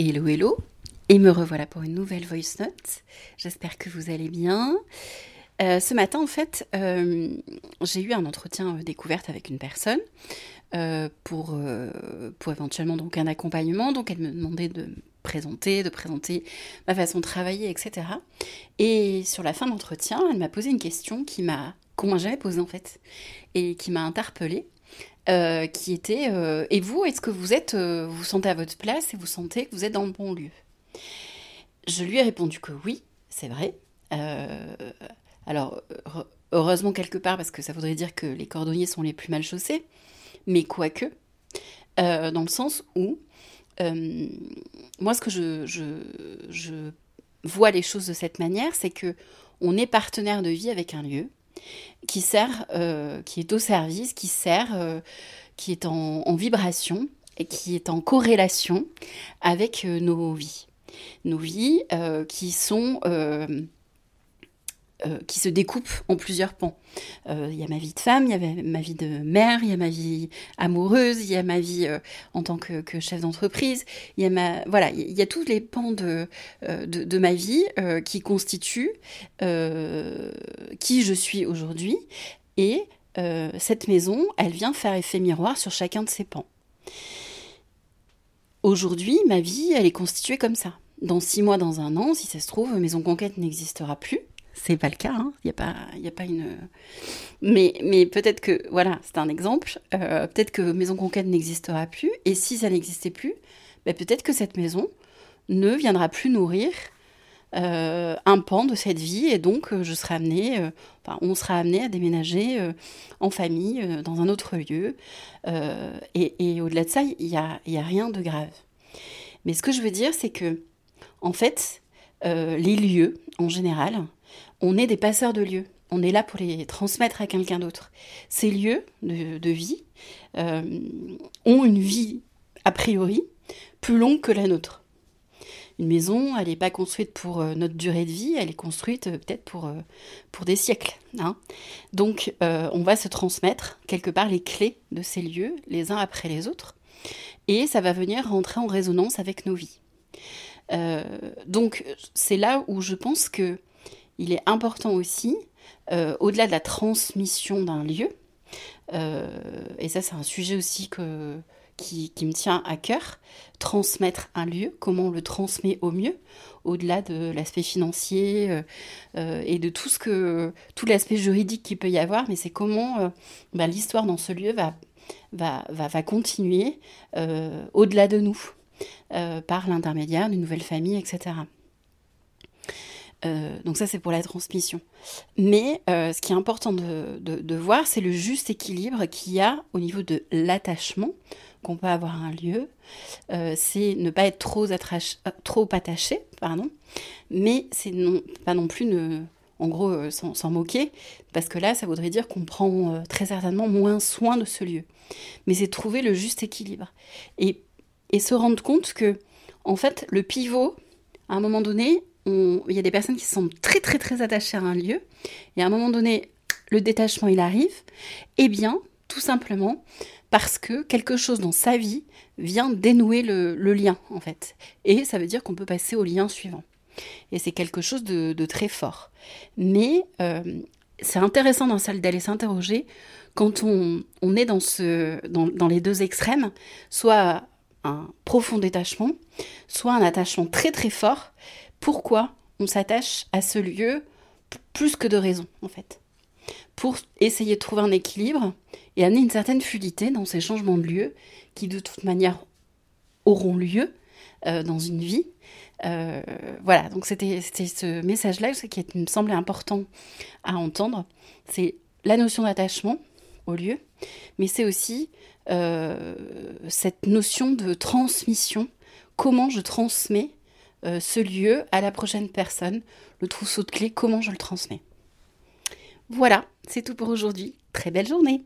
Hello, hello. Et me revoilà pour une nouvelle voice note. J'espère que vous allez bien. Euh, ce matin, en fait, euh, j'ai eu un entretien euh, découverte avec une personne pour, pour éventuellement donc un accompagnement. Donc, elle me demandait de me présenter, de présenter ma façon de travailler, etc. Et sur la fin de l'entretien, elle m'a posé une question qui m'a qu'on m'a jamais posée en fait et qui m'a interpellée. Euh, qui était euh, Et vous, est-ce que vous êtes, euh, vous sentez à votre place et vous sentez que vous êtes dans le bon lieu? Je lui ai répondu que oui, c'est vrai. alors, heureusement quelque part, parce que ça voudrait dire que les cordonniers sont les plus mal chaussés, mais quoique, dans le sens où, moi, ce que je, je, je vois les choses de cette manière, c'est que on est partenaire de vie avec un lieu qui sert, euh, qui est au service, qui sert, euh, qui est en, vibration et qui est en corrélation avec euh, nos vies. Nos vies qui sont euh, qui se découpe en plusieurs pans. Euh, il y a ma vie de femme, il y a ma vie de mère, il y a ma vie amoureuse, il y a ma vie euh, en tant que, chef d'entreprise, il y a ma voilà, il y a tous les pans de, de, de, ma vie qui constituent qui je suis aujourd'hui et cette maison, elle vient faire effet miroir sur chacun de ces pans. Aujourd'hui, ma vie, elle est constituée comme ça. Dans six mois, dans un an, si ça se trouve, Maison Conquête n'existera plus c'est pas le cas. Il hein. n'y a pas, il a pas une. Mais, mais peut-être que voilà, c'est un exemple. Euh, peut-être que Maison Conquête n'existera plus. Et si ça n'existait plus, ben peut-être que cette maison ne viendra plus nourrir euh, un pan de cette vie et donc euh, je serai amenée, enfin, on sera amené à déménager en famille dans un autre lieu. et, au-delà de ça, il n'y y a rien de grave. Mais ce que je veux dire, c'est que en fait, les lieux en général, on est des passeurs de lieux. On est là pour les transmettre à quelqu'un d'autre. Ces lieux de, vie euh, ont une vie, a priori, plus longue que la nôtre. Une maison, elle n'est pas construite pour euh, notre durée de vie, elle est construite euh, peut-être pour, pour des siècles. Hein. Donc, on va se transmettre quelque part les clés de ces lieux, les uns après les autres, et ça va venir rentrer en résonance avec nos vies. donc, c'est là où je pense que il est important aussi, euh, au-delà de la transmission d'un lieu, euh, et ça c'est un sujet aussi que, qui, me tient à cœur, transmettre un lieu, comment on le transmet au mieux, au-delà de l'aspect financier euh, et de tout ce que tout l'aspect juridique qu'il peut y avoir, mais c'est comment bah, l'histoire dans ce lieu va, va, va, va continuer au-delà de nous, par l'intermédiaire d'une nouvelle famille, etc. Euh, donc ça, c'est pour la transmission. Mais euh, ce qui est important de, voir, c'est le juste équilibre qu'il y a au niveau de l'attachement qu'on peut avoir à un lieu. Euh, c'est ne pas être trop, trop attaché, pardon, mais c'est pas non plus en gros s'en moquer, parce que là, ça voudrait dire qu'on prend très certainement moins soin de ce lieu. Mais c'est trouver le juste équilibre. Et, et se rendre compte que, en fait, le pivot, à un moment donné, il y a des personnes qui sont très très très attachées à un lieu, et à un moment donné, le détachement il arrive, eh bien, tout simplement parce que quelque chose dans sa vie vient dénouer le, lien, en fait. Et ça veut dire qu'on peut passer au lien suivant. Et c'est quelque chose de, très fort. Mais euh, c'est intéressant dans celle d'aller s'interroger quand on, est dans, dans les deux extrêmes, soit un profond détachement, soit un attachement très très fort, pourquoi on s'attache à ce lieu plus que de raison, en fait. Pour essayer de trouver un équilibre et amener une certaine fluidité dans ces changements de lieu qui, de toute manière, auront lieu euh, dans une vie. Euh, voilà, donc c'était ce message-là qui me semblait important à entendre. C'est la notion d'attachement au lieu, mais c'est aussi euh, cette notion de transmission. Comment je transmets euh, ce lieu à la prochaine personne, le trousseau de clés, comment je le transmets? Voilà, c'est tout pour aujourd'hui. Très belle journée